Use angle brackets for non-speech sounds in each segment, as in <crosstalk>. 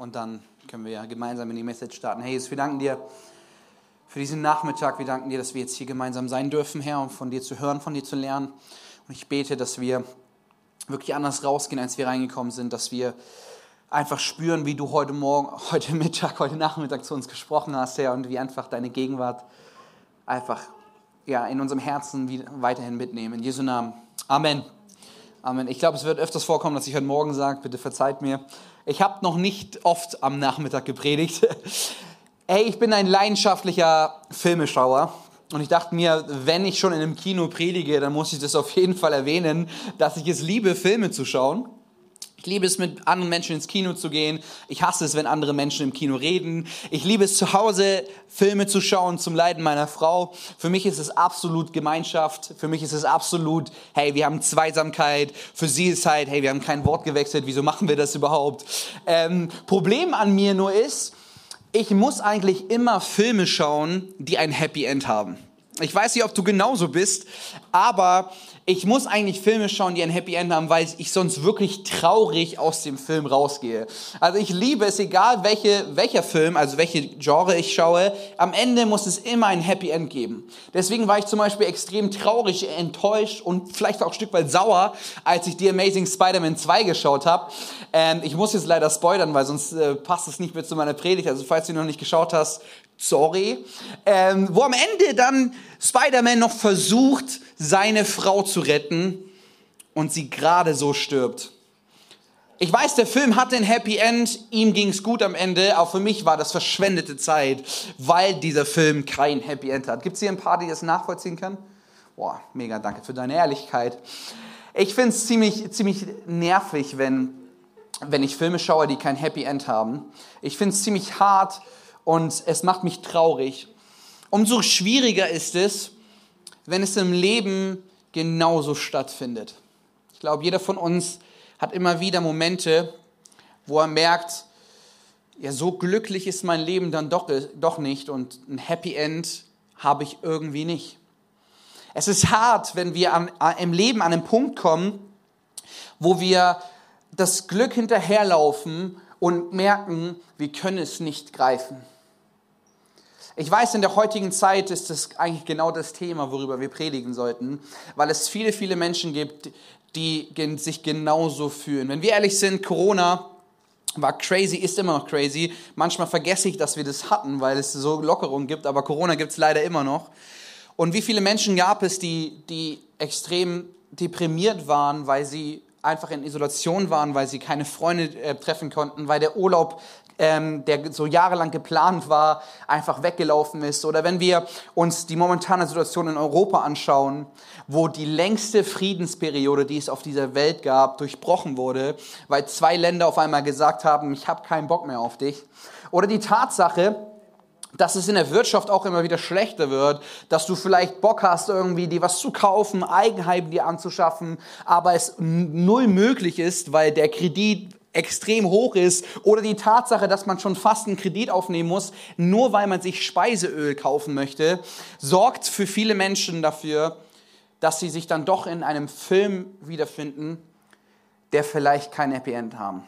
und dann können wir ja gemeinsam in die Message starten. Hey Jesus, wir danken dir für diesen Nachmittag. Wir danken dir, dass wir jetzt hier gemeinsam sein dürfen, Herr, um von dir zu hören, von dir zu lernen. Und ich bete, dass wir wirklich anders rausgehen, als wir reingekommen sind, dass wir einfach spüren, wie du heute Morgen, heute Mittag, heute Nachmittag zu uns gesprochen hast, Herr, und wie einfach deine Gegenwart einfach ja, in unserem Herzen weiterhin mitnehmen. In Jesu Namen. Amen. Amen. Ich glaube, es wird öfters vorkommen, dass ich heute Morgen sage, bitte verzeiht mir. Ich habe noch nicht oft am Nachmittag gepredigt. <laughs> Ey, ich bin ein leidenschaftlicher Filmeschauer. Und ich dachte mir, wenn ich schon in einem Kino predige, dann muss ich das auf jeden Fall erwähnen, dass ich es liebe, Filme zu schauen. Ich liebe es, mit anderen Menschen ins Kino zu gehen. Ich hasse es, wenn andere Menschen im Kino reden. Ich liebe es, zu Hause Filme zu schauen zum Leiden meiner Frau. Für mich ist es absolut Gemeinschaft. Für mich ist es absolut, hey, wir haben Zweisamkeit. Für sie ist halt, hey, wir haben kein Wort gewechselt. Wieso machen wir das überhaupt? Ähm, Problem an mir nur ist, ich muss eigentlich immer Filme schauen, die ein Happy End haben. Ich weiß nicht, ob du genauso bist, aber ich muss eigentlich Filme schauen, die ein Happy End haben, weil ich sonst wirklich traurig aus dem Film rausgehe. Also ich liebe es, egal welche, welcher Film, also welche Genre ich schaue, am Ende muss es immer ein Happy End geben. Deswegen war ich zum Beispiel extrem traurig, enttäuscht und vielleicht auch ein Stück weit sauer, als ich The Amazing Spider-Man 2 geschaut habe. Ähm, ich muss jetzt leider spoilern, weil sonst äh, passt es nicht mehr zu meiner Predigt. Also falls du noch nicht geschaut hast, sorry, ähm, wo am Ende dann Spider-Man noch versucht, seine Frau zu retten und sie gerade so stirbt. Ich weiß, der Film hatte ein Happy End, ihm ging's gut am Ende, auch für mich war das verschwendete Zeit, weil dieser Film kein Happy End hat. Gibt's hier ein paar, die das nachvollziehen können? Boah, mega danke für deine Ehrlichkeit. Ich find's ziemlich, ziemlich nervig, wenn, wenn ich Filme schaue, die kein Happy End haben. Ich find's ziemlich hart, und es macht mich traurig. Umso schwieriger ist es, wenn es im Leben genauso stattfindet. Ich glaube, jeder von uns hat immer wieder Momente, wo er merkt, ja, so glücklich ist mein Leben dann doch, doch nicht und ein Happy End habe ich irgendwie nicht. Es ist hart, wenn wir an, im Leben an einen Punkt kommen, wo wir das Glück hinterherlaufen und merken, wir können es nicht greifen. Ich weiß, in der heutigen Zeit ist das eigentlich genau das Thema, worüber wir predigen sollten, weil es viele, viele Menschen gibt, die sich genauso fühlen. Wenn wir ehrlich sind, Corona war crazy, ist immer noch crazy. Manchmal vergesse ich, dass wir das hatten, weil es so Lockerungen gibt, aber Corona gibt es leider immer noch. Und wie viele Menschen gab es, die, die extrem deprimiert waren, weil sie einfach in Isolation waren, weil sie keine Freunde äh, treffen konnten, weil der Urlaub ähm, der so jahrelang geplant war, einfach weggelaufen ist. Oder wenn wir uns die momentane Situation in Europa anschauen, wo die längste Friedensperiode, die es auf dieser Welt gab, durchbrochen wurde, weil zwei Länder auf einmal gesagt haben, ich habe keinen Bock mehr auf dich. Oder die Tatsache, dass es in der Wirtschaft auch immer wieder schlechter wird, dass du vielleicht Bock hast, irgendwie dir was zu kaufen, Eigenheim dir anzuschaffen, aber es null möglich ist, weil der Kredit extrem hoch ist oder die Tatsache, dass man schon fast einen Kredit aufnehmen muss, nur weil man sich Speiseöl kaufen möchte, sorgt für viele Menschen dafür, dass sie sich dann doch in einem Film wiederfinden, der vielleicht kein Happy End haben.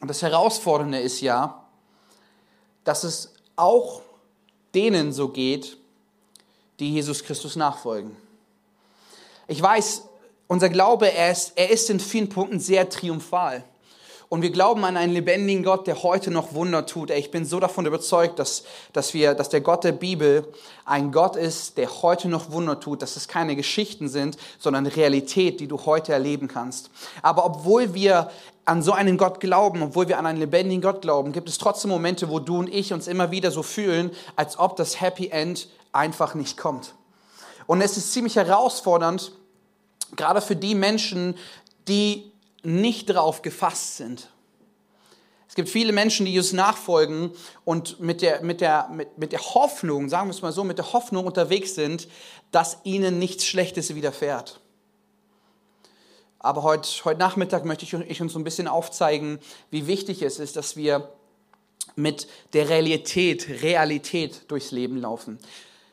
Und das Herausfordernde ist ja, dass es auch denen so geht, die Jesus Christus nachfolgen. Ich weiß, unser Glaube, er ist, er ist in vielen Punkten sehr triumphal. Und wir glauben an einen lebendigen Gott, der heute noch Wunder tut. Ich bin so davon überzeugt, dass, dass, wir, dass der Gott der Bibel ein Gott ist, der heute noch Wunder tut, dass es keine Geschichten sind, sondern Realität, die du heute erleben kannst. Aber obwohl wir an so einen Gott glauben, obwohl wir an einen lebendigen Gott glauben, gibt es trotzdem Momente, wo du und ich uns immer wieder so fühlen, als ob das Happy End einfach nicht kommt. Und es ist ziemlich herausfordernd, gerade für die Menschen, die nicht darauf gefasst sind. Es gibt viele Menschen, die Jesus nachfolgen und mit der, mit, der, mit, mit der Hoffnung, sagen wir es mal so, mit der Hoffnung unterwegs sind, dass ihnen nichts Schlechtes widerfährt. Aber heute, heute Nachmittag möchte ich uns so ein bisschen aufzeigen, wie wichtig es ist, dass wir mit der Realität, Realität durchs Leben laufen.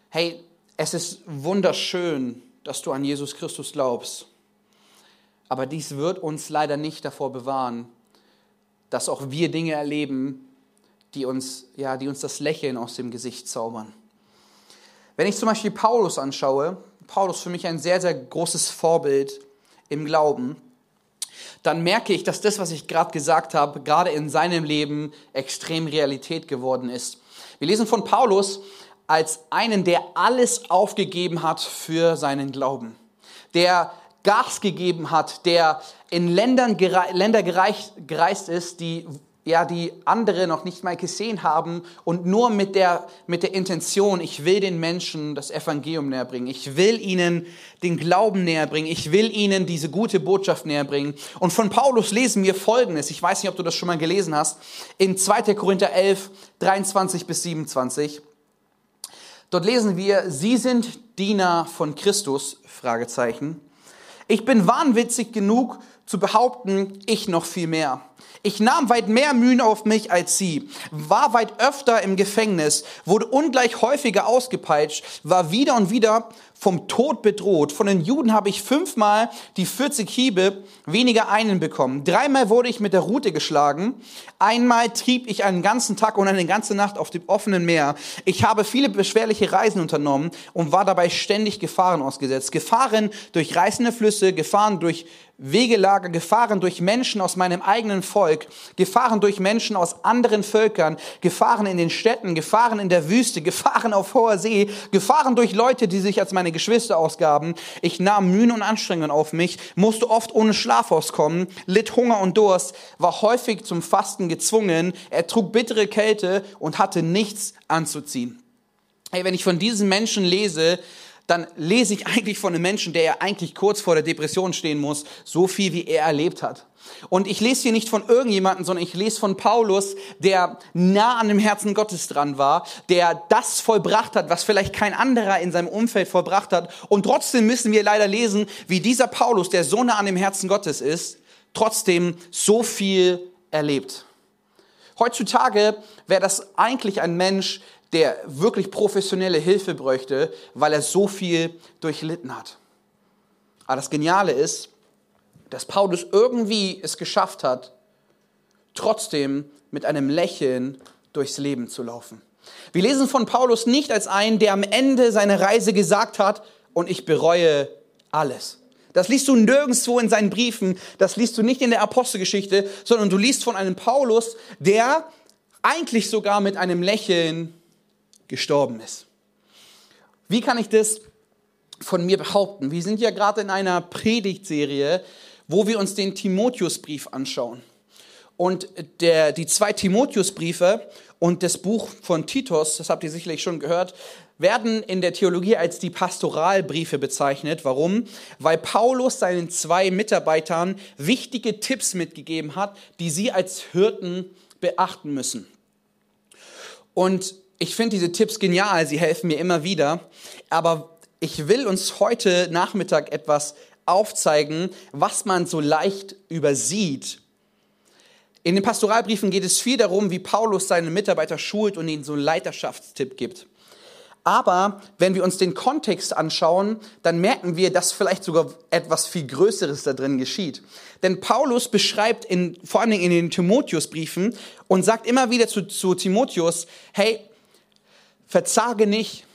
Hey, es ist wunderschön, dass du an Jesus Christus glaubst. Aber dies wird uns leider nicht davor bewahren, dass auch wir Dinge erleben, die uns, ja, die uns das Lächeln aus dem Gesicht zaubern. Wenn ich zum Beispiel Paulus anschaue, Paulus für mich ein sehr, sehr großes Vorbild im Glauben, dann merke ich, dass das, was ich gerade gesagt habe, gerade in seinem Leben extrem Realität geworden ist. Wir lesen von Paulus als einen, der alles aufgegeben hat für seinen Glauben, der Gas gegeben hat, der in Ländern Länder gereist ist, die ja, die andere noch nicht mal gesehen haben und nur mit der, mit der Intention, ich will den Menschen das Evangelium näher bringen. Ich will ihnen den Glauben näher bringen. Ich will ihnen diese gute Botschaft näher bringen. Und von Paulus lesen wir Folgendes. Ich weiß nicht, ob du das schon mal gelesen hast. In 2. Korinther 11, 23 bis 27. Dort lesen wir, Sie sind Diener von Christus, Fragezeichen. Ich bin wahnwitzig genug zu behaupten, ich noch viel mehr. Ich nahm weit mehr Mühen auf mich als sie, war weit öfter im Gefängnis, wurde ungleich häufiger ausgepeitscht, war wieder und wieder vom Tod bedroht. Von den Juden habe ich fünfmal die 40 Hiebe weniger einen bekommen. Dreimal wurde ich mit der Rute geschlagen. Einmal trieb ich einen ganzen Tag und eine ganze Nacht auf dem offenen Meer. Ich habe viele beschwerliche Reisen unternommen und war dabei ständig Gefahren ausgesetzt. Gefahren durch reißende Flüsse, Gefahren durch Wegelager, Gefahren durch Menschen aus meinem eigenen Volk, Gefahren durch Menschen aus anderen Völkern, Gefahren in den Städten, Gefahren in der Wüste, <laughs> Gefahren auf hoher See, Gefahren durch Leute, die sich als meine Geschwister ausgaben. Ich nahm Mühen und Anstrengungen auf mich, musste oft ohne Schlaf auskommen, litt Hunger und Durst, war häufig zum Fasten gezwungen, ertrug bittere Kälte und hatte nichts anzuziehen. Hey, wenn ich von diesen Menschen lese, dann lese ich eigentlich von einem Menschen, der ja eigentlich kurz vor der Depression stehen muss, so viel wie er erlebt hat. Und ich lese hier nicht von irgendjemandem, sondern ich lese von Paulus, der nah an dem Herzen Gottes dran war, der das vollbracht hat, was vielleicht kein anderer in seinem Umfeld vollbracht hat. Und trotzdem müssen wir leider lesen, wie dieser Paulus, der so nah an dem Herzen Gottes ist, trotzdem so viel erlebt. Heutzutage wäre das eigentlich ein Mensch, der wirklich professionelle Hilfe bräuchte, weil er so viel durchlitten hat. Aber das Geniale ist, dass Paulus irgendwie es geschafft hat, trotzdem mit einem Lächeln durchs Leben zu laufen. Wir lesen von Paulus nicht als einen, der am Ende seiner Reise gesagt hat, und ich bereue alles. Das liest du nirgendwo in seinen Briefen, das liest du nicht in der Apostelgeschichte, sondern du liest von einem Paulus, der eigentlich sogar mit einem Lächeln gestorben ist. Wie kann ich das von mir behaupten? Wir sind ja gerade in einer Predigtserie, wo wir uns den Timotheusbrief anschauen. Und der, die zwei Timotheusbriefe und das Buch von Titus, das habt ihr sicherlich schon gehört, werden in der Theologie als die Pastoralbriefe bezeichnet. Warum? Weil Paulus seinen zwei Mitarbeitern wichtige Tipps mitgegeben hat, die sie als Hirten beachten müssen. Und ich finde diese Tipps genial, sie helfen mir immer wieder, aber ich will uns heute Nachmittag etwas aufzeigen, was man so leicht übersieht. In den Pastoralbriefen geht es viel darum, wie Paulus seine Mitarbeiter schult und ihnen so einen Leiterschaftstipp gibt. Aber wenn wir uns den Kontext anschauen, dann merken wir, dass vielleicht sogar etwas viel Größeres da drin geschieht. Denn Paulus beschreibt in, vor allen Dingen in den Timotheusbriefen und sagt immer wieder zu, zu Timotheus, hey, verzage nicht,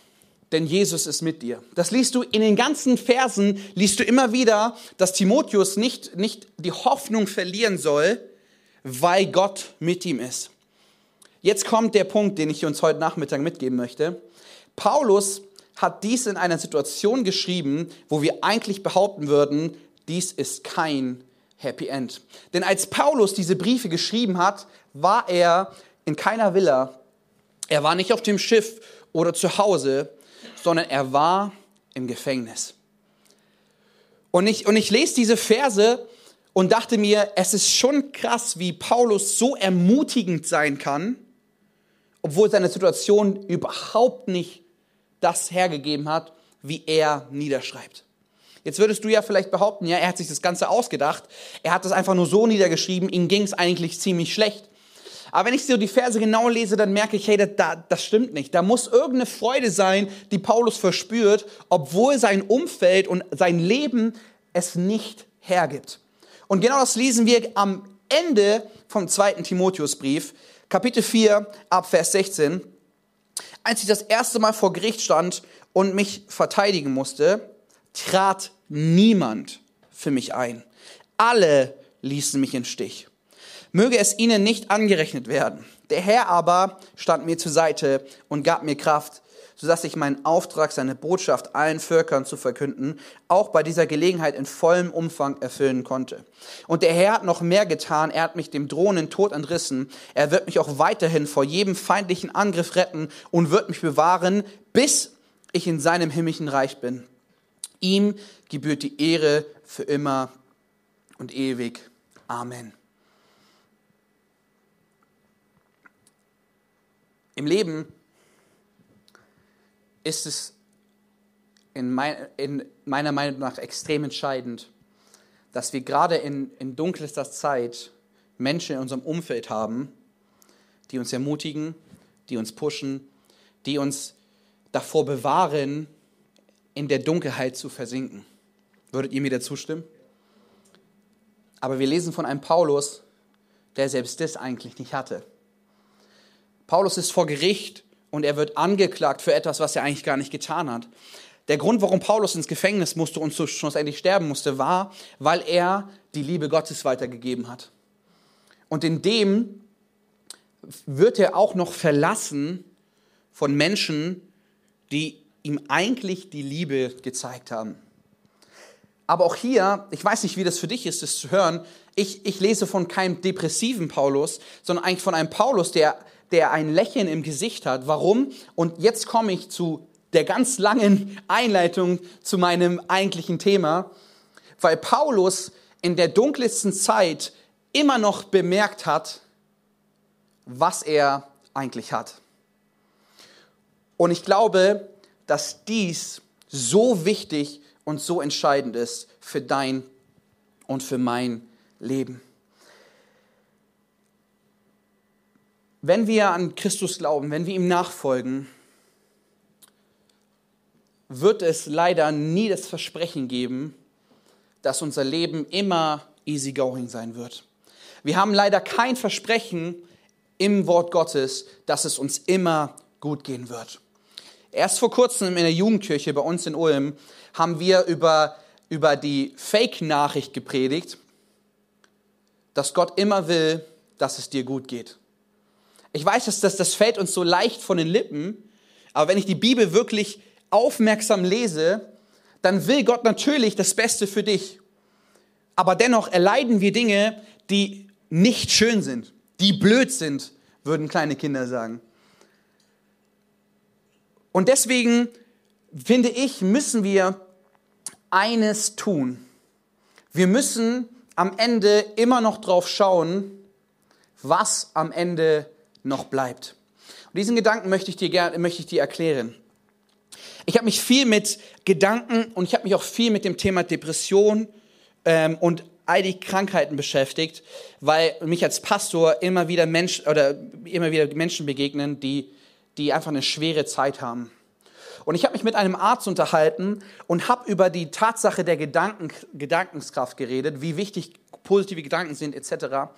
denn Jesus ist mit dir. Das liest du in den ganzen Versen, liest du immer wieder, dass Timotheus nicht, nicht die Hoffnung verlieren soll, weil Gott mit ihm ist. Jetzt kommt der Punkt, den ich uns heute Nachmittag mitgeben möchte. Paulus hat dies in einer Situation geschrieben, wo wir eigentlich behaupten würden, dies ist kein Happy End. Denn als Paulus diese Briefe geschrieben hat, war er in keiner Villa, er war nicht auf dem Schiff oder zu Hause, sondern er war im Gefängnis. Und ich, und ich lese diese Verse und dachte mir, es ist schon krass, wie Paulus so ermutigend sein kann, obwohl seine Situation überhaupt nicht das hergegeben hat, wie er niederschreibt. Jetzt würdest du ja vielleicht behaupten, ja, er hat sich das Ganze ausgedacht, er hat das einfach nur so niedergeschrieben, ihm ging es eigentlich ziemlich schlecht. Aber wenn ich so die Verse genau lese, dann merke ich, hey, das, das stimmt nicht. Da muss irgendeine Freude sein, die Paulus verspürt, obwohl sein Umfeld und sein Leben es nicht hergibt. Und genau das lesen wir am Ende vom zweiten Timotheusbrief, Kapitel 4, ab Vers 16, als ich das erste Mal vor Gericht stand und mich verteidigen musste, trat niemand für mich ein. Alle ließen mich in Stich. Möge es ihnen nicht angerechnet werden. Der Herr aber stand mir zur Seite und gab mir Kraft, sodass ich meinen Auftrag, seine Botschaft allen Völkern zu verkünden, auch bei dieser Gelegenheit in vollem Umfang erfüllen konnte. Und der Herr hat noch mehr getan. Er hat mich dem drohenden Tod entrissen. Er wird mich auch weiterhin vor jedem feindlichen Angriff retten und wird mich bewahren, bis ich in seinem himmlischen Reich bin. Ihm gebührt die Ehre für immer und ewig. Amen. Im Leben ist es in, mein, in meiner Meinung nach extrem entscheidend, dass wir gerade in, in dunkelster Zeit Menschen in unserem Umfeld haben, die uns ermutigen, die uns pushen, die uns davor bewahren, in der Dunkelheit zu versinken. Würdet ihr mir dazu stimmen? Aber wir lesen von einem Paulus, der selbst das eigentlich nicht hatte. Paulus ist vor Gericht und er wird angeklagt für etwas, was er eigentlich gar nicht getan hat. Der Grund, warum Paulus ins Gefängnis musste und schlussendlich sterben musste, war, weil er die Liebe Gottes weitergegeben hat. Und in dem wird er auch noch verlassen von Menschen, die ihm eigentlich die Liebe gezeigt haben. Aber auch hier, ich weiß nicht, wie das für dich ist, das zu hören, ich, ich lese von keinem depressiven Paulus, sondern eigentlich von einem Paulus, der der ein Lächeln im Gesicht hat. Warum? Und jetzt komme ich zu der ganz langen <laughs> Einleitung zu meinem eigentlichen Thema, weil Paulus in der dunkelsten Zeit immer noch bemerkt hat, was er eigentlich hat. Und ich glaube, dass dies so wichtig und so entscheidend ist für dein und für mein Leben. Wenn wir an Christus glauben, wenn wir ihm nachfolgen, wird es leider nie das Versprechen geben, dass unser Leben immer easygoing sein wird. Wir haben leider kein Versprechen im Wort Gottes, dass es uns immer gut gehen wird. Erst vor kurzem in der Jugendkirche bei uns in Ulm haben wir über, über die Fake-Nachricht gepredigt, dass Gott immer will, dass es dir gut geht. Ich weiß, dass das, das fällt uns so leicht von den Lippen, aber wenn ich die Bibel wirklich aufmerksam lese, dann will Gott natürlich das Beste für dich. Aber dennoch erleiden wir Dinge, die nicht schön sind, die blöd sind, würden kleine Kinder sagen. Und deswegen finde ich, müssen wir eines tun. Wir müssen am Ende immer noch drauf schauen, was am Ende noch bleibt. Und diesen Gedanken möchte ich dir, möchte ich dir erklären. Ich habe mich viel mit Gedanken und ich habe mich auch viel mit dem Thema Depression ähm, und all die Krankheiten beschäftigt, weil mich als Pastor immer wieder Menschen oder immer wieder Menschen begegnen, die, die einfach eine schwere Zeit haben. Und ich habe mich mit einem Arzt unterhalten und habe über die Tatsache der Gedanken, Gedankenskraft geredet, wie wichtig positive Gedanken sind etc.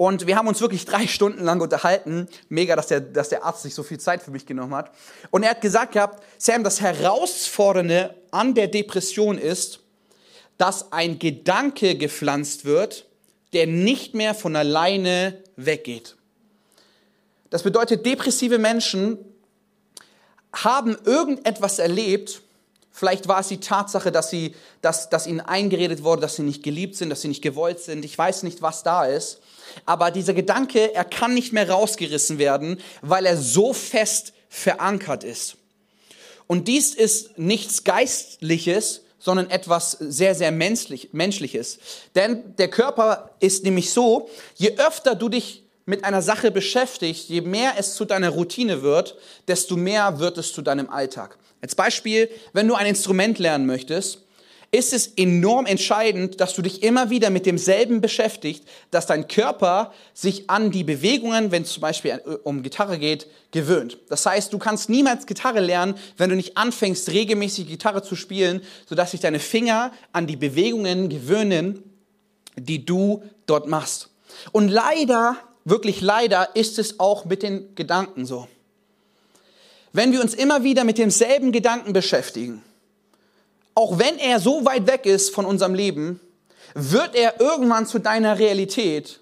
Und wir haben uns wirklich drei Stunden lang unterhalten. Mega, dass der, dass der Arzt sich so viel Zeit für mich genommen hat. Und er hat gesagt gehabt, Sam, das Herausfordernde an der Depression ist, dass ein Gedanke gepflanzt wird, der nicht mehr von alleine weggeht. Das bedeutet, depressive Menschen haben irgendetwas erlebt, Vielleicht war es die Tatsache, dass, sie, dass, dass ihnen eingeredet wurde, dass sie nicht geliebt sind, dass sie nicht gewollt sind. Ich weiß nicht, was da ist. Aber dieser Gedanke, er kann nicht mehr rausgerissen werden, weil er so fest verankert ist. Und dies ist nichts Geistliches, sondern etwas sehr, sehr menschlich, Menschliches. Denn der Körper ist nämlich so, je öfter du dich mit einer Sache beschäftigst, je mehr es zu deiner Routine wird, desto mehr wird es zu deinem Alltag. Als Beispiel, wenn du ein Instrument lernen möchtest, ist es enorm entscheidend, dass du dich immer wieder mit demselben beschäftigst, dass dein Körper sich an die Bewegungen, wenn es zum Beispiel äh, um Gitarre geht, gewöhnt. Das heißt, du kannst niemals Gitarre lernen, wenn du nicht anfängst, regelmäßig Gitarre zu spielen, sodass sich deine Finger an die Bewegungen gewöhnen, die du dort machst. Und leider, wirklich leider, ist es auch mit den Gedanken so. Wenn wir uns immer wieder mit demselben Gedanken beschäftigen, auch wenn er so weit weg ist von unserem Leben, wird er irgendwann zu deiner Realität,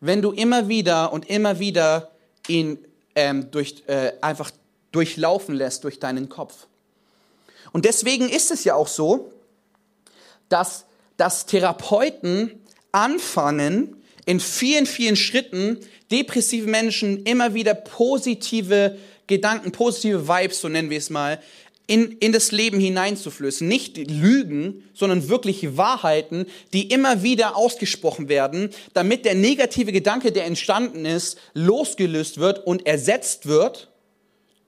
wenn du immer wieder und immer wieder ihn ähm, durch, äh, einfach durchlaufen lässt durch deinen Kopf. Und deswegen ist es ja auch so, dass, dass Therapeuten anfangen, in vielen, vielen Schritten depressive Menschen immer wieder positive Gedanken, positive Vibes, so nennen wir es mal, in, in das Leben hineinzuflößen. Nicht Lügen, sondern wirklich Wahrheiten, die immer wieder ausgesprochen werden, damit der negative Gedanke, der entstanden ist, losgelöst wird und ersetzt wird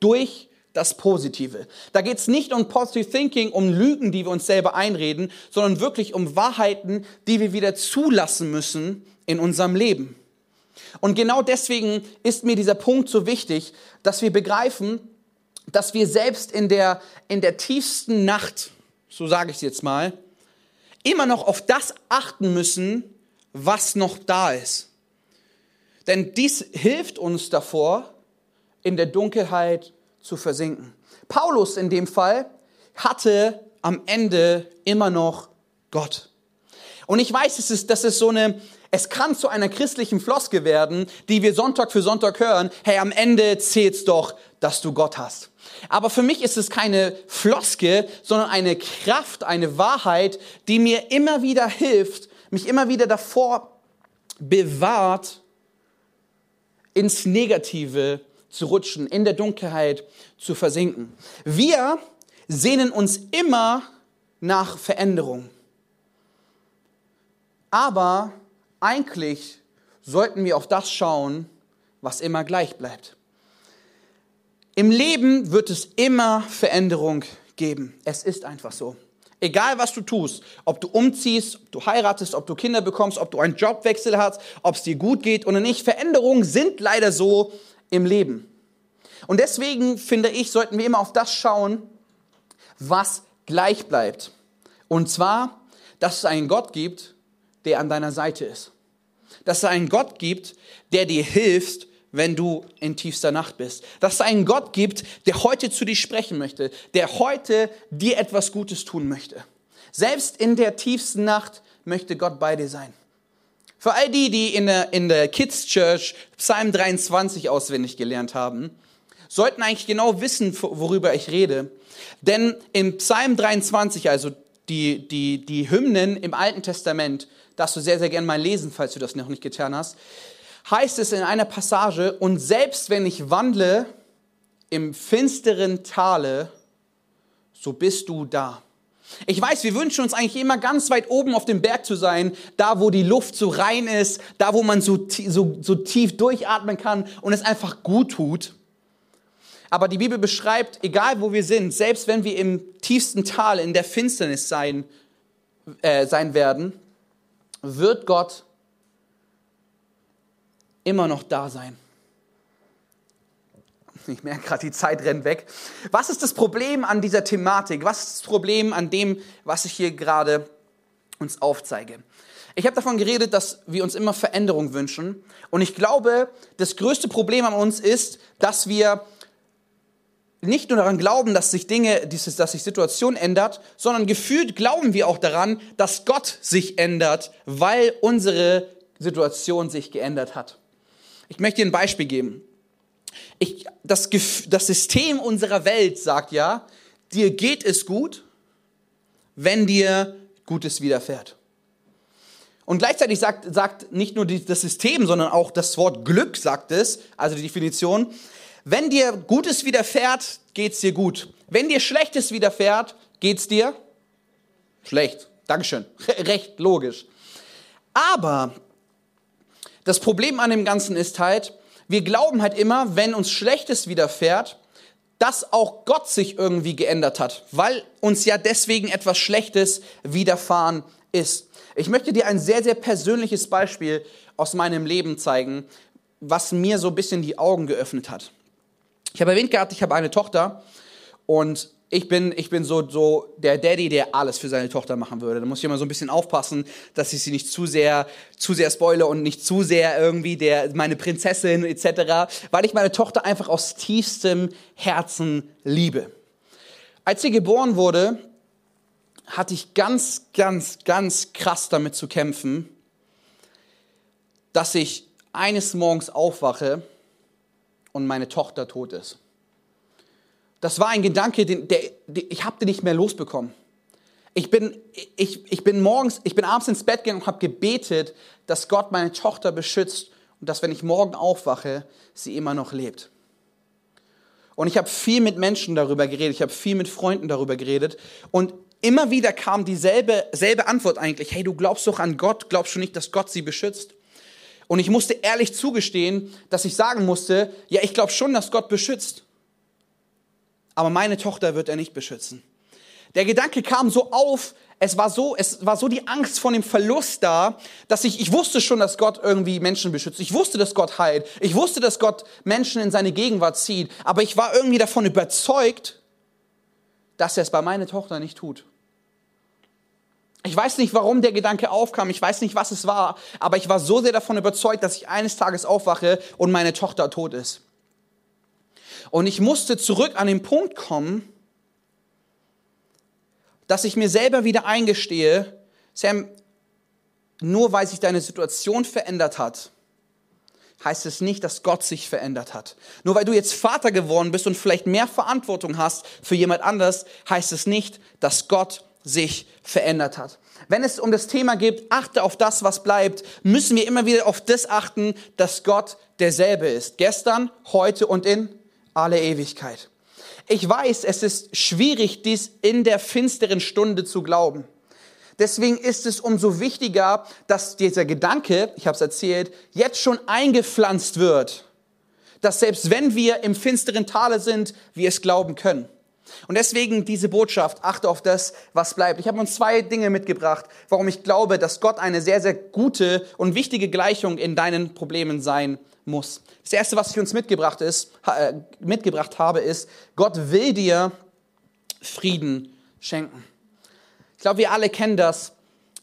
durch das Positive. Da geht es nicht um Positive Thinking, um Lügen, die wir uns selber einreden, sondern wirklich um Wahrheiten, die wir wieder zulassen müssen in unserem Leben. Und genau deswegen ist mir dieser Punkt so wichtig, dass wir begreifen, dass wir selbst in der, in der tiefsten Nacht, so sage ich es jetzt mal, immer noch auf das achten müssen, was noch da ist. Denn dies hilft uns davor, in der Dunkelheit zu versinken. Paulus in dem Fall hatte am Ende immer noch Gott. Und ich weiß, es ist, das ist so eine, es kann zu einer christlichen Floske werden, die wir Sonntag für Sonntag hören. Hey, am Ende zählt's doch, dass du Gott hast. Aber für mich ist es keine Floske, sondern eine Kraft, eine Wahrheit, die mir immer wieder hilft, mich immer wieder davor bewahrt, ins Negative zu rutschen, in der Dunkelheit zu versinken. Wir sehnen uns immer nach Veränderung. Aber eigentlich sollten wir auf das schauen, was immer gleich bleibt. Im Leben wird es immer Veränderung geben. Es ist einfach so. Egal was du tust, ob du umziehst, ob du heiratest, ob du Kinder bekommst, ob du einen Jobwechsel hast, ob es dir gut geht oder nicht, Veränderungen sind leider so im Leben. Und deswegen finde ich, sollten wir immer auf das schauen, was gleich bleibt. Und zwar, dass es einen Gott gibt, der an deiner Seite ist. Dass es einen Gott gibt, der dir hilft, wenn du in tiefster Nacht bist. Dass es einen Gott gibt, der heute zu dir sprechen möchte, der heute dir etwas Gutes tun möchte. Selbst in der tiefsten Nacht möchte Gott bei dir sein. Für all die, die in der, in der Kids Church Psalm 23 auswendig gelernt haben, sollten eigentlich genau wissen, worüber ich rede. Denn im Psalm 23, also die, die, die Hymnen im Alten Testament, darfst du sehr, sehr gerne mal lesen, falls du das noch nicht getan hast, heißt es in einer Passage, und selbst wenn ich wandle im finsteren Tale, so bist du da. Ich weiß, wir wünschen uns eigentlich immer ganz weit oben auf dem Berg zu sein, da wo die Luft so rein ist, da wo man so, so, so tief durchatmen kann und es einfach gut tut. Aber die Bibel beschreibt, egal wo wir sind, selbst wenn wir im tiefsten Tal in der Finsternis sein, äh, sein werden, wird Gott immer noch da sein. Ich merke gerade, die Zeit rennt weg. Was ist das Problem an dieser Thematik? Was ist das Problem an dem, was ich hier gerade uns aufzeige? Ich habe davon geredet, dass wir uns immer Veränderung wünschen. Und ich glaube, das größte Problem an uns ist, dass wir nicht nur daran glauben, dass sich Dinge, dass sich Situation ändert, sondern gefühlt glauben wir auch daran, dass Gott sich ändert, weil unsere Situation sich geändert hat. Ich möchte dir ein Beispiel geben. Ich, das, das System unserer Welt sagt ja, dir geht es gut, wenn dir Gutes widerfährt. Und gleichzeitig sagt, sagt nicht nur das System, sondern auch das Wort Glück sagt es, also die Definition, wenn dir Gutes widerfährt, geht's dir gut. Wenn dir Schlechtes widerfährt, geht's dir schlecht. Dankeschön. <laughs> Recht logisch. Aber das Problem an dem Ganzen ist halt, wir glauben halt immer, wenn uns Schlechtes widerfährt, dass auch Gott sich irgendwie geändert hat, weil uns ja deswegen etwas Schlechtes widerfahren ist. Ich möchte dir ein sehr, sehr persönliches Beispiel aus meinem Leben zeigen, was mir so ein bisschen die Augen geöffnet hat. Ich habe erwähnt gehabt, ich habe eine Tochter und ich bin, ich bin so, so der Daddy, der alles für seine Tochter machen würde. Da muss ich immer so ein bisschen aufpassen, dass ich sie nicht zu sehr, zu sehr spoile und nicht zu sehr irgendwie der, meine Prinzessin etc., weil ich meine Tochter einfach aus tiefstem Herzen liebe. Als sie geboren wurde, hatte ich ganz, ganz, ganz krass damit zu kämpfen, dass ich eines Morgens aufwache und meine Tochter tot ist. Das war ein Gedanke, den, der, der, ich habe den nicht mehr losbekommen. Ich bin, ich, ich bin morgens, ich bin abends ins Bett gegangen und habe gebetet, dass Gott meine Tochter beschützt und dass, wenn ich morgen aufwache, sie immer noch lebt. Und ich habe viel mit Menschen darüber geredet, ich habe viel mit Freunden darüber geredet und immer wieder kam dieselbe selbe Antwort eigentlich, hey, du glaubst doch an Gott, glaubst du nicht, dass Gott sie beschützt? Und ich musste ehrlich zugestehen, dass ich sagen musste, ja, ich glaube schon, dass Gott beschützt aber meine Tochter wird er nicht beschützen. Der Gedanke kam so auf, es war so, es war so die Angst von dem Verlust da, dass ich, ich wusste schon, dass Gott irgendwie Menschen beschützt. Ich wusste, dass Gott heilt. Ich wusste, dass Gott Menschen in seine Gegenwart zieht. Aber ich war irgendwie davon überzeugt, dass er es bei meiner Tochter nicht tut. Ich weiß nicht, warum der Gedanke aufkam. Ich weiß nicht, was es war. Aber ich war so sehr davon überzeugt, dass ich eines Tages aufwache und meine Tochter tot ist. Und ich musste zurück an den Punkt kommen, dass ich mir selber wieder eingestehe, Sam, nur weil sich deine Situation verändert hat, heißt es nicht, dass Gott sich verändert hat. Nur weil du jetzt Vater geworden bist und vielleicht mehr Verantwortung hast für jemand anders, heißt es nicht, dass Gott sich verändert hat. Wenn es um das Thema geht, achte auf das, was bleibt, müssen wir immer wieder auf das achten, dass Gott derselbe ist. Gestern, heute und in alle Ewigkeit. Ich weiß, es ist schwierig, dies in der finsteren Stunde zu glauben. Deswegen ist es umso wichtiger, dass dieser Gedanke, ich habe es erzählt, jetzt schon eingepflanzt wird. Dass selbst wenn wir im finsteren Tale sind, wir es glauben können. Und deswegen diese Botschaft, achte auf das, was bleibt. Ich habe uns zwei Dinge mitgebracht, warum ich glaube, dass Gott eine sehr, sehr gute und wichtige Gleichung in deinen Problemen sein muss. Das erste, was ich uns mitgebracht, ist, äh, mitgebracht habe, ist, Gott will dir Frieden schenken. Ich glaube, wir alle kennen das,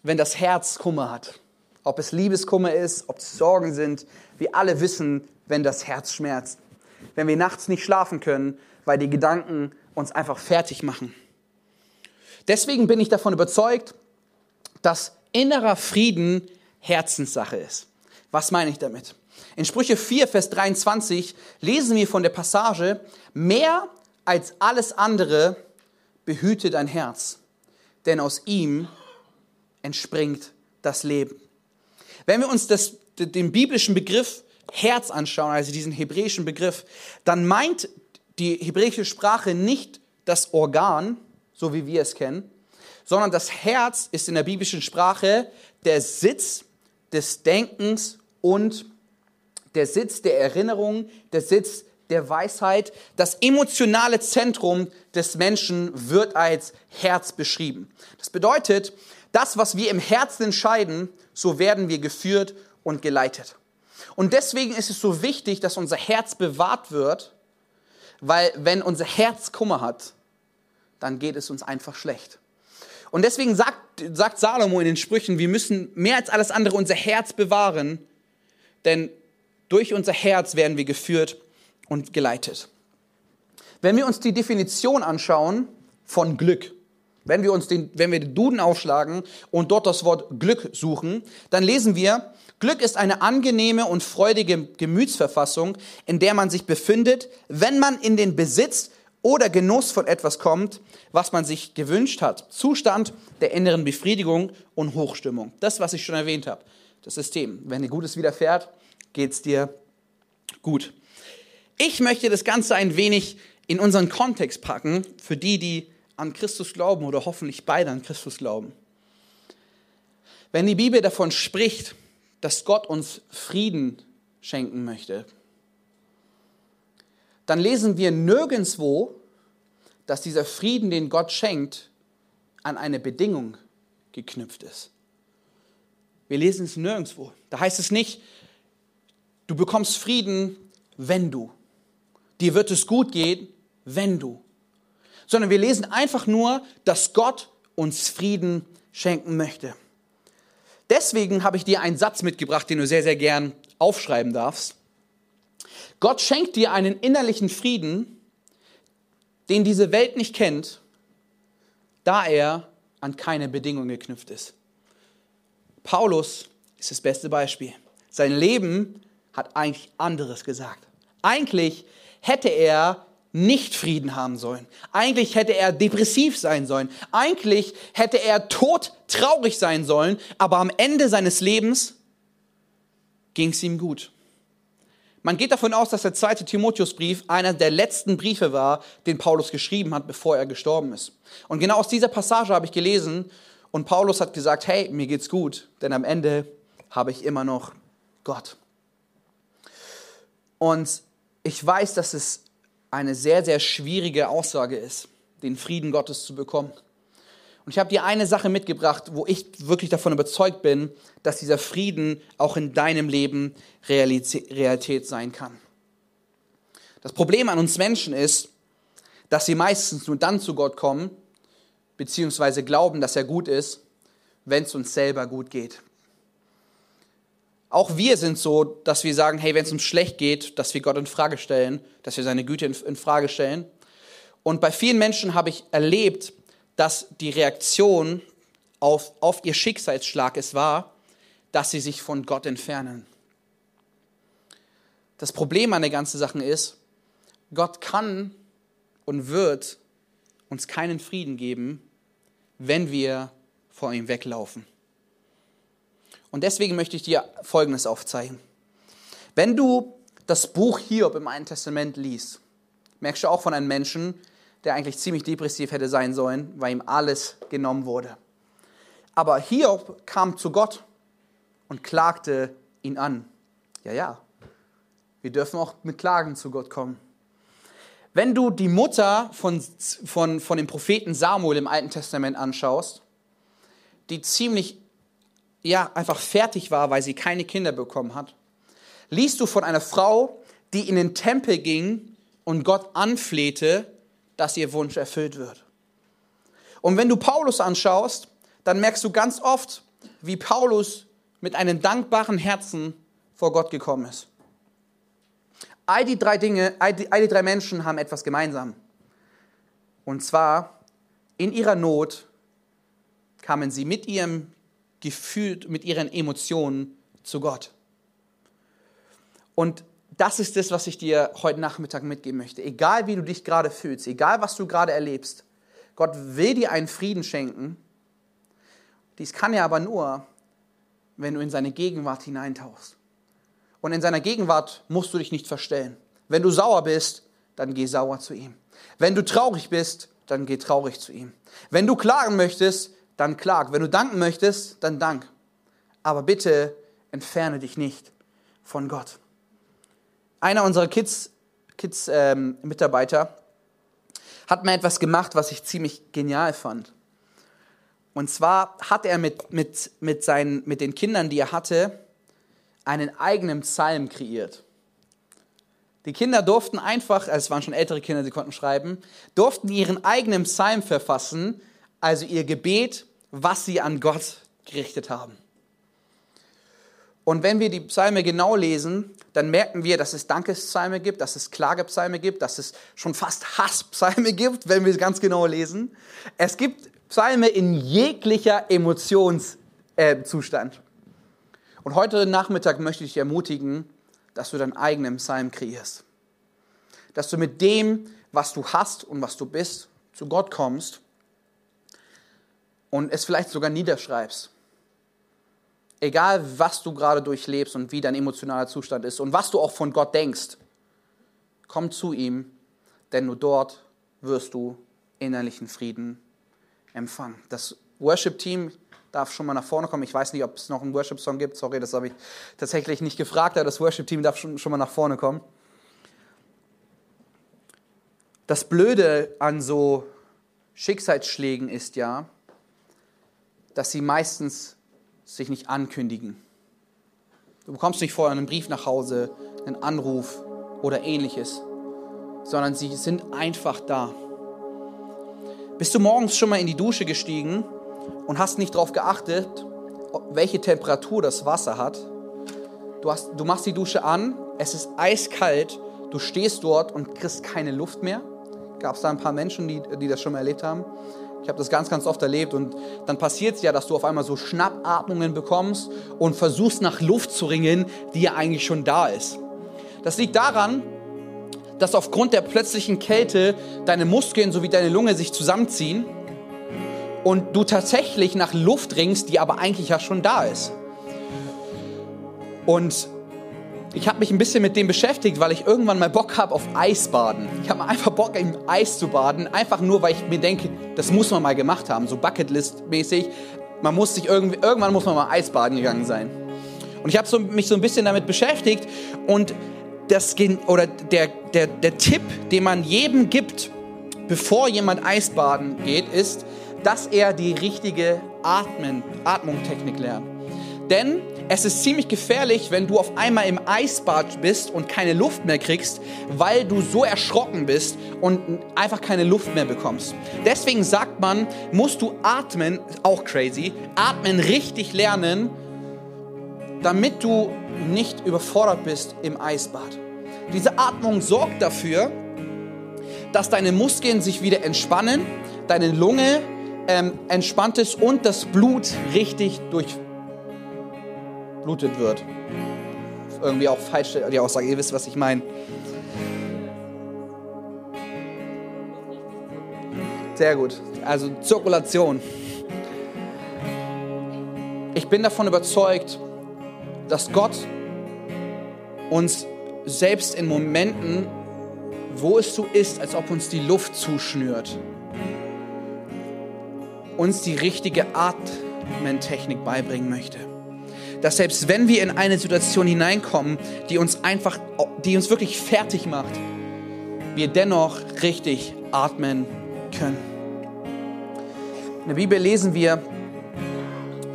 wenn das Herz Kummer hat. Ob es Liebeskummer ist, ob es Sorgen sind. Wir alle wissen, wenn das Herz schmerzt. Wenn wir nachts nicht schlafen können, weil die Gedanken uns einfach fertig machen. Deswegen bin ich davon überzeugt, dass innerer Frieden Herzenssache ist. Was meine ich damit? In Sprüche 4, Vers 23 lesen wir von der Passage, mehr als alles andere behüte dein Herz, denn aus ihm entspringt das Leben. Wenn wir uns das, den biblischen Begriff Herz anschauen, also diesen hebräischen Begriff, dann meint die hebräische Sprache nicht das Organ, so wie wir es kennen, sondern das Herz ist in der biblischen Sprache der Sitz des Denkens und der Sitz der Erinnerung, der Sitz der Weisheit. Das emotionale Zentrum des Menschen wird als Herz beschrieben. Das bedeutet, das, was wir im Herzen entscheiden, so werden wir geführt und geleitet. Und deswegen ist es so wichtig, dass unser Herz bewahrt wird, weil wenn unser Herz Kummer hat, dann geht es uns einfach schlecht. Und deswegen sagt, sagt Salomo in den Sprüchen, wir müssen mehr als alles andere unser Herz bewahren, denn durch unser Herz werden wir geführt und geleitet. Wenn wir uns die Definition anschauen von Glück, wenn wir uns den, wenn wir den Duden aufschlagen und dort das Wort Glück suchen, dann lesen wir, Glück ist eine angenehme und freudige Gemütsverfassung, in der man sich befindet, wenn man in den Besitz oder Genuss von etwas kommt, was man sich gewünscht hat. Zustand der inneren Befriedigung und Hochstimmung. Das, was ich schon erwähnt habe. Das System. Wenn dir Gutes widerfährt, geht's dir gut. Ich möchte das Ganze ein wenig in unseren Kontext packen, für die, die an Christus glauben oder hoffentlich beide an Christus glauben. Wenn die Bibel davon spricht, dass Gott uns Frieden schenken möchte, dann lesen wir nirgendwo, dass dieser Frieden, den Gott schenkt, an eine Bedingung geknüpft ist. Wir lesen es nirgendwo. Da heißt es nicht, Du bekommst Frieden, wenn du. Dir wird es gut gehen, wenn du. Sondern wir lesen einfach nur, dass Gott uns Frieden schenken möchte. Deswegen habe ich dir einen Satz mitgebracht, den du sehr, sehr gern aufschreiben darfst. Gott schenkt dir einen innerlichen Frieden, den diese Welt nicht kennt, da er an keine Bedingungen geknüpft ist. Paulus ist das beste Beispiel. Sein Leben hat eigentlich anderes gesagt. Eigentlich hätte er nicht Frieden haben sollen. Eigentlich hätte er depressiv sein sollen. Eigentlich hätte er todtraurig sein sollen. Aber am Ende seines Lebens ging es ihm gut. Man geht davon aus, dass der zweite Timotheusbrief einer der letzten Briefe war, den Paulus geschrieben hat, bevor er gestorben ist. Und genau aus dieser Passage habe ich gelesen und Paulus hat gesagt, hey, mir geht's gut, denn am Ende habe ich immer noch Gott. Und ich weiß, dass es eine sehr, sehr schwierige Aussage ist, den Frieden Gottes zu bekommen. Und ich habe dir eine Sache mitgebracht, wo ich wirklich davon überzeugt bin, dass dieser Frieden auch in deinem Leben Realität sein kann. Das Problem an uns Menschen ist, dass sie meistens nur dann zu Gott kommen, beziehungsweise glauben, dass er gut ist, wenn es uns selber gut geht. Auch wir sind so, dass wir sagen, hey, wenn es uns schlecht geht, dass wir Gott in Frage stellen, dass wir seine Güte in, in Frage stellen. Und bei vielen Menschen habe ich erlebt, dass die Reaktion auf, auf ihr Schicksalsschlag es war, dass sie sich von Gott entfernen. Das Problem an der ganzen Sache ist, Gott kann und wird uns keinen Frieden geben, wenn wir vor ihm weglaufen. Und deswegen möchte ich dir Folgendes aufzeigen. Wenn du das Buch Hiob im Alten Testament liest, merkst du auch von einem Menschen, der eigentlich ziemlich depressiv hätte sein sollen, weil ihm alles genommen wurde. Aber Hiob kam zu Gott und klagte ihn an. Ja, ja, wir dürfen auch mit Klagen zu Gott kommen. Wenn du die Mutter von, von, von dem Propheten Samuel im Alten Testament anschaust, die ziemlich ja, einfach fertig war, weil sie keine Kinder bekommen hat, liest du von einer Frau, die in den Tempel ging und Gott anflehte, dass ihr Wunsch erfüllt wird. Und wenn du Paulus anschaust, dann merkst du ganz oft, wie Paulus mit einem dankbaren Herzen vor Gott gekommen ist. All die drei Dinge, all die, all die drei Menschen haben etwas gemeinsam. Und zwar, in ihrer Not kamen sie mit ihrem gefühlt mit ihren Emotionen zu Gott. Und das ist das, was ich dir heute Nachmittag mitgeben möchte. Egal wie du dich gerade fühlst, egal was du gerade erlebst, Gott will dir einen Frieden schenken. Dies kann er aber nur, wenn du in seine Gegenwart hineintauchst. Und in seiner Gegenwart musst du dich nicht verstellen. Wenn du sauer bist, dann geh sauer zu ihm. Wenn du traurig bist, dann geh traurig zu ihm. Wenn du klagen möchtest, dann klag. Wenn du danken möchtest, dann dank. Aber bitte entferne dich nicht von Gott. Einer unserer Kids, Kids ähm, Mitarbeiter hat mir etwas gemacht, was ich ziemlich genial fand. Und zwar hat er mit, mit, mit, seinen, mit den Kindern, die er hatte, einen eigenen Psalm kreiert. Die Kinder durften einfach, also es waren schon ältere Kinder, sie konnten schreiben, durften ihren eigenen Psalm verfassen, also ihr Gebet, was sie an Gott gerichtet haben. Und wenn wir die Psalme genau lesen, dann merken wir, dass es Dankespsalme gibt, dass es Klagepsalme gibt, dass es schon fast Hasspsalme gibt, wenn wir es ganz genau lesen. Es gibt Psalme in jeglicher Emotionszustand. Äh, Und heute Nachmittag möchte ich dich ermutigen, dass du deinen eigenen Psalm kreierst. Dass du mit dem, was du hast und was du bist, zu Gott kommst und es vielleicht sogar niederschreibst. Egal, was du gerade durchlebst und wie dein emotionaler Zustand ist und was du auch von Gott denkst, komm zu ihm, denn nur dort wirst du innerlichen Frieden empfangen. Das Worship-Team darf schon mal nach vorne kommen. Ich weiß nicht, ob es noch einen Worship-Song gibt. Sorry, das habe ich tatsächlich nicht gefragt, aber das Worship-Team darf schon, schon mal nach vorne kommen. Das Blöde an so Schicksalsschlägen ist ja, dass sie meistens sich nicht ankündigen. Du bekommst nicht vorher einen Brief nach Hause, einen Anruf oder ähnliches, sondern sie sind einfach da. Bist du morgens schon mal in die Dusche gestiegen und hast nicht darauf geachtet, welche Temperatur das Wasser hat? Du, hast, du machst die Dusche an, es ist eiskalt, du stehst dort und kriegst keine Luft mehr. Gab es da ein paar Menschen, die, die das schon mal erlebt haben? Ich habe das ganz, ganz oft erlebt und dann passiert es ja, dass du auf einmal so Schnappatmungen bekommst und versuchst nach Luft zu ringen, die ja eigentlich schon da ist. Das liegt daran, dass aufgrund der plötzlichen Kälte deine Muskeln sowie deine Lunge sich zusammenziehen und du tatsächlich nach Luft ringst, die aber eigentlich ja schon da ist. Und ich habe mich ein bisschen mit dem beschäftigt, weil ich irgendwann mal Bock habe auf Eisbaden. Ich habe einfach Bock im Eis zu baden, einfach nur, weil ich mir denke, das muss man mal gemacht haben, so Bucketlist-mäßig. Man muss sich irgendwie, irgendwann muss man mal Eisbaden gegangen sein. Und ich habe so, mich so ein bisschen damit beschäftigt und das, oder der, der, der Tipp, den man jedem gibt, bevor jemand Eisbaden geht, ist, dass er die richtige Atmen, Atmungstechnik lernt. Denn es ist ziemlich gefährlich, wenn du auf einmal im Eisbad bist und keine Luft mehr kriegst, weil du so erschrocken bist und einfach keine Luft mehr bekommst. Deswegen sagt man, musst du atmen, auch crazy, atmen richtig lernen, damit du nicht überfordert bist im Eisbad. Diese Atmung sorgt dafür, dass deine Muskeln sich wieder entspannen, deine Lunge ähm, entspannt ist und das Blut richtig durchblutet wird. Irgendwie auch falsch die Aussage, ihr wisst, was ich meine. Sehr gut. Also Zirkulation. Ich bin davon überzeugt, dass Gott uns selbst in Momenten, wo es so ist, als ob uns die Luft zuschnürt, uns die richtige Atmentechnik beibringen möchte. Dass selbst wenn wir in eine Situation hineinkommen, die uns einfach, die uns wirklich fertig macht, wir dennoch richtig atmen können. In der Bibel lesen wir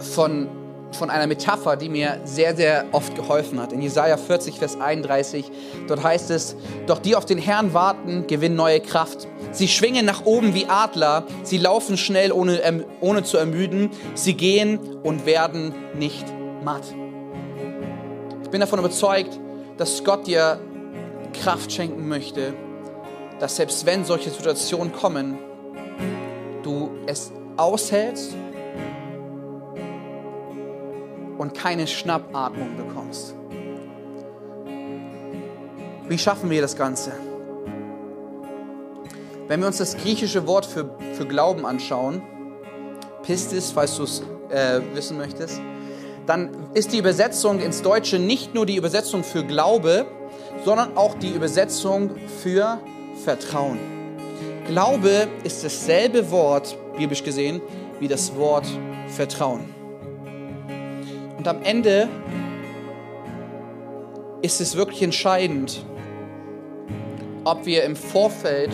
von von einer Metapher, die mir sehr, sehr oft geholfen hat. In Jesaja 40, Vers 31, dort heißt es: Doch die auf den Herrn warten, gewinnen neue Kraft. Sie schwingen nach oben wie Adler, sie laufen schnell, ohne, ähm, ohne zu ermüden, sie gehen und werden nicht matt. Ich bin davon überzeugt, dass Gott dir Kraft schenken möchte, dass selbst wenn solche Situationen kommen, du es aushältst und keine Schnappatmung bekommst. Wie schaffen wir das Ganze? Wenn wir uns das griechische Wort für, für Glauben anschauen, Pistis, falls du es äh, wissen möchtest, dann ist die Übersetzung ins Deutsche nicht nur die Übersetzung für Glaube, sondern auch die Übersetzung für Vertrauen. Glaube ist dasselbe Wort, biblisch gesehen, wie das Wort Vertrauen. Und am Ende ist es wirklich entscheidend, ob wir im Vorfeld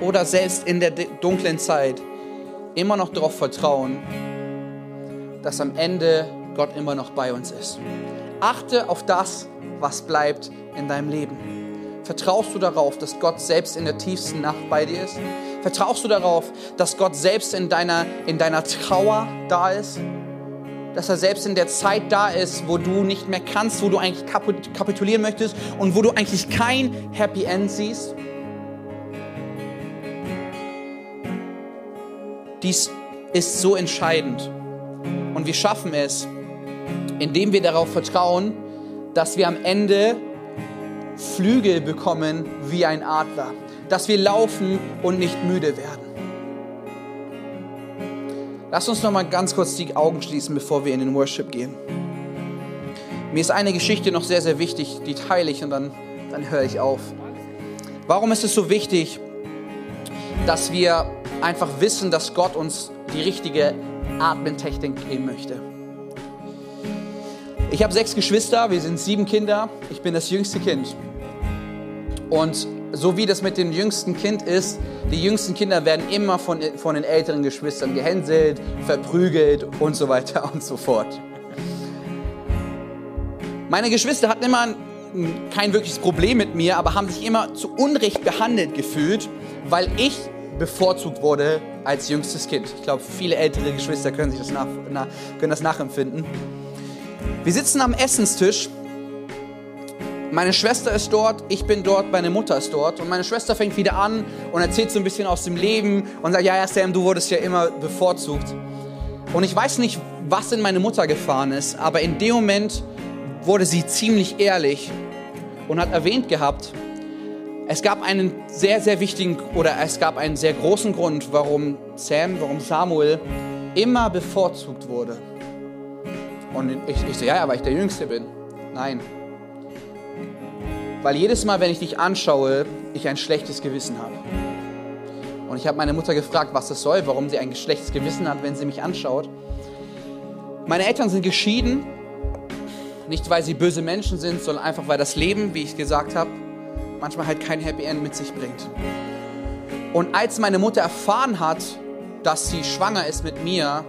oder selbst in der dunklen Zeit immer noch darauf vertrauen, dass am Ende Gott immer noch bei uns ist. Achte auf das, was bleibt in deinem Leben. Vertraust du darauf, dass Gott selbst in der tiefsten Nacht bei dir ist? Vertraust du darauf, dass Gott selbst in deiner, in deiner Trauer da ist? dass er selbst in der Zeit da ist, wo du nicht mehr kannst, wo du eigentlich kapitulieren möchtest und wo du eigentlich kein Happy End siehst. Dies ist so entscheidend. Und wir schaffen es, indem wir darauf vertrauen, dass wir am Ende Flügel bekommen wie ein Adler, dass wir laufen und nicht müde werden. Lass uns noch mal ganz kurz die Augen schließen, bevor wir in den Worship gehen. Mir ist eine Geschichte noch sehr, sehr wichtig, die teile ich und dann, dann höre ich auf. Warum ist es so wichtig, dass wir einfach wissen, dass Gott uns die richtige Atmentechnik geben möchte? Ich habe sechs Geschwister, wir sind sieben Kinder, ich bin das jüngste Kind. Und so wie das mit dem jüngsten Kind ist, die jüngsten Kinder werden immer von, von den älteren Geschwistern gehänselt, verprügelt und so weiter <laughs> und so fort. Meine Geschwister hatten immer kein wirkliches Problem mit mir, aber haben sich immer zu Unrecht behandelt gefühlt, weil ich bevorzugt wurde als jüngstes Kind. Ich glaube, viele ältere Geschwister können sich das, nach, na, können das nachempfinden. Wir sitzen am Essenstisch. Meine Schwester ist dort, ich bin dort, meine Mutter ist dort. Und meine Schwester fängt wieder an und erzählt so ein bisschen aus dem Leben und sagt, ja, ja, Sam, du wurdest ja immer bevorzugt. Und ich weiß nicht, was in meine Mutter gefahren ist, aber in dem Moment wurde sie ziemlich ehrlich und hat erwähnt gehabt, es gab einen sehr, sehr wichtigen oder es gab einen sehr großen Grund, warum Sam, warum Samuel immer bevorzugt wurde. Und ich, ich so, ja, ja, weil ich der Jüngste bin. Nein. Weil jedes Mal, wenn ich dich anschaue, ich ein schlechtes Gewissen habe. Und ich habe meine Mutter gefragt, was das soll, warum sie ein schlechtes Gewissen hat, wenn sie mich anschaut. Meine Eltern sind geschieden, nicht weil sie böse Menschen sind, sondern einfach weil das Leben, wie ich gesagt habe, manchmal halt kein Happy End mit sich bringt. Und als meine Mutter erfahren hat, dass sie schwanger ist mit mir,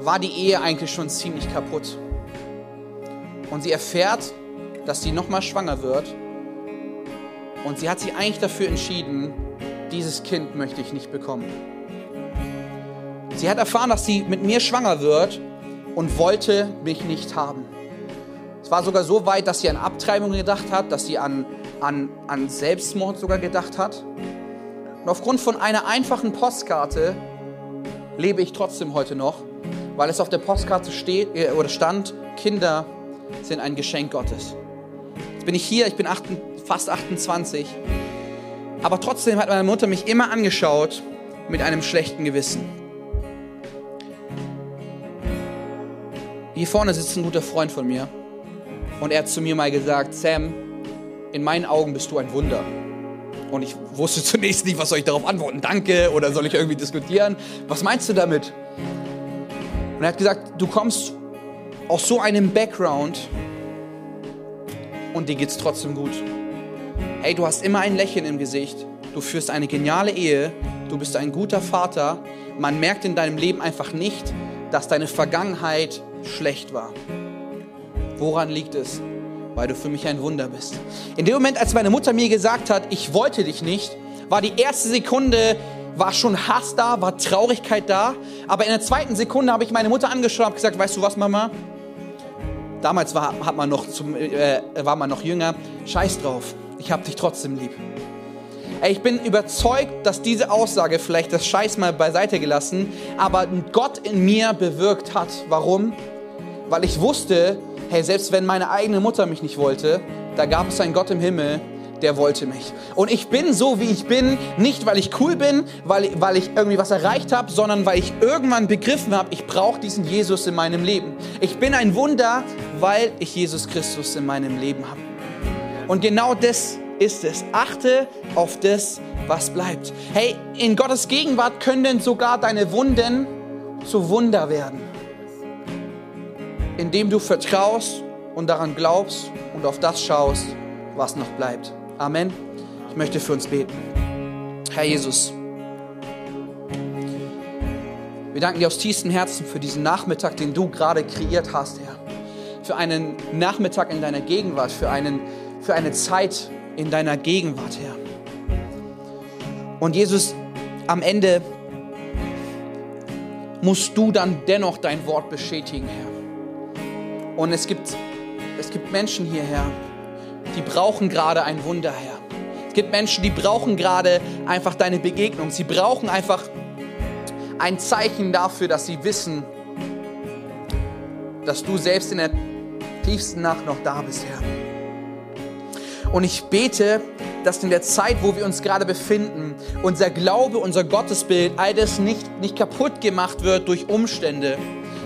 war die Ehe eigentlich schon ziemlich kaputt. Und sie erfährt, dass sie nochmal schwanger wird. Und sie hat sich eigentlich dafür entschieden, dieses Kind möchte ich nicht bekommen. Sie hat erfahren, dass sie mit mir schwanger wird und wollte mich nicht haben. Es war sogar so weit, dass sie an Abtreibung gedacht hat, dass sie an, an, an Selbstmord sogar gedacht hat. Und aufgrund von einer einfachen Postkarte lebe ich trotzdem heute noch, weil es auf der Postkarte steht, äh, oder stand, Kinder sind ein Geschenk Gottes. Jetzt bin ich hier, ich bin 8, fast 28, aber trotzdem hat meine Mutter mich immer angeschaut mit einem schlechten Gewissen. Hier vorne sitzt ein guter Freund von mir und er hat zu mir mal gesagt, Sam, in meinen Augen bist du ein Wunder. Und ich wusste <laughs> zunächst nicht, was soll ich darauf antworten, danke oder soll ich irgendwie diskutieren? Was meinst du damit? Und er hat gesagt, du kommst aus so einem Background und dir geht's trotzdem gut. Hey, du hast immer ein Lächeln im Gesicht, du führst eine geniale Ehe, du bist ein guter Vater. Man merkt in deinem Leben einfach nicht, dass deine Vergangenheit schlecht war. Woran liegt es? Weil du für mich ein Wunder bist. In dem Moment, als meine Mutter mir gesagt hat, ich wollte dich nicht, war die erste Sekunde, war schon Hass da, war Traurigkeit da. Aber in der zweiten Sekunde habe ich meine Mutter angeschaut und gesagt, weißt du was, Mama? Damals war, hat man noch zum, äh, war man noch jünger. Scheiß drauf, ich habe dich trotzdem lieb. Ey, ich bin überzeugt, dass diese Aussage vielleicht das Scheiß mal beiseite gelassen, aber Gott in mir bewirkt hat. Warum? Weil ich wusste, hey, selbst wenn meine eigene Mutter mich nicht wollte, da gab es einen Gott im Himmel, der wollte mich. Und ich bin so, wie ich bin, nicht weil ich cool bin, weil, weil ich irgendwie was erreicht habe, sondern weil ich irgendwann begriffen habe, ich brauche diesen Jesus in meinem Leben. Ich bin ein Wunder, weil ich Jesus Christus in meinem Leben habe. Und genau das ist es. Achte auf das, was bleibt. Hey, in Gottes Gegenwart können sogar deine Wunden zu Wunder werden indem du vertraust und daran glaubst und auf das schaust, was noch bleibt. Amen. Ich möchte für uns beten. Herr Jesus, wir danken dir aus tiefstem Herzen für diesen Nachmittag, den du gerade kreiert hast, Herr. Für einen Nachmittag in deiner Gegenwart, für, einen, für eine Zeit in deiner Gegenwart, Herr. Und Jesus, am Ende musst du dann dennoch dein Wort bestätigen, Herr. Und es gibt, es gibt Menschen hierher, die brauchen gerade ein Wunder, Herr. Es gibt Menschen, die brauchen gerade einfach deine Begegnung. Sie brauchen einfach ein Zeichen dafür, dass sie wissen, dass du selbst in der tiefsten Nacht noch da bist, Herr. Und ich bete, dass in der Zeit, wo wir uns gerade befinden, unser Glaube, unser Gottesbild, all das nicht, nicht kaputt gemacht wird durch Umstände,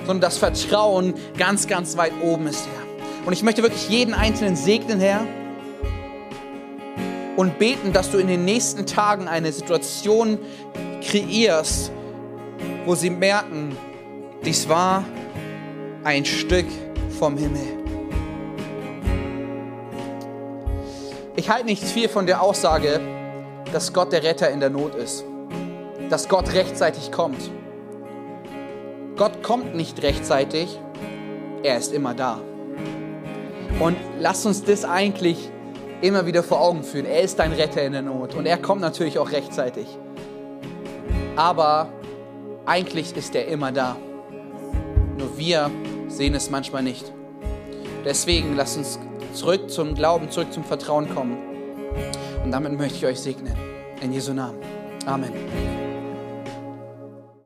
sondern das Vertrauen ganz, ganz weit oben ist, Herr. Und ich möchte wirklich jeden Einzelnen segnen, Herr, und beten, dass du in den nächsten Tagen eine Situation kreierst, wo sie merken, dies war ein Stück vom Himmel. Ich halte nicht viel von der Aussage, dass Gott der Retter in der Not ist, dass Gott rechtzeitig kommt. Gott kommt nicht rechtzeitig, er ist immer da. Und lasst uns das eigentlich immer wieder vor Augen führen. Er ist dein Retter in der Not und er kommt natürlich auch rechtzeitig. Aber eigentlich ist er immer da. Nur wir sehen es manchmal nicht. Deswegen lasst uns zurück zum Glauben, zurück zum Vertrauen kommen. Und damit möchte ich euch segnen. In Jesu Namen. Amen.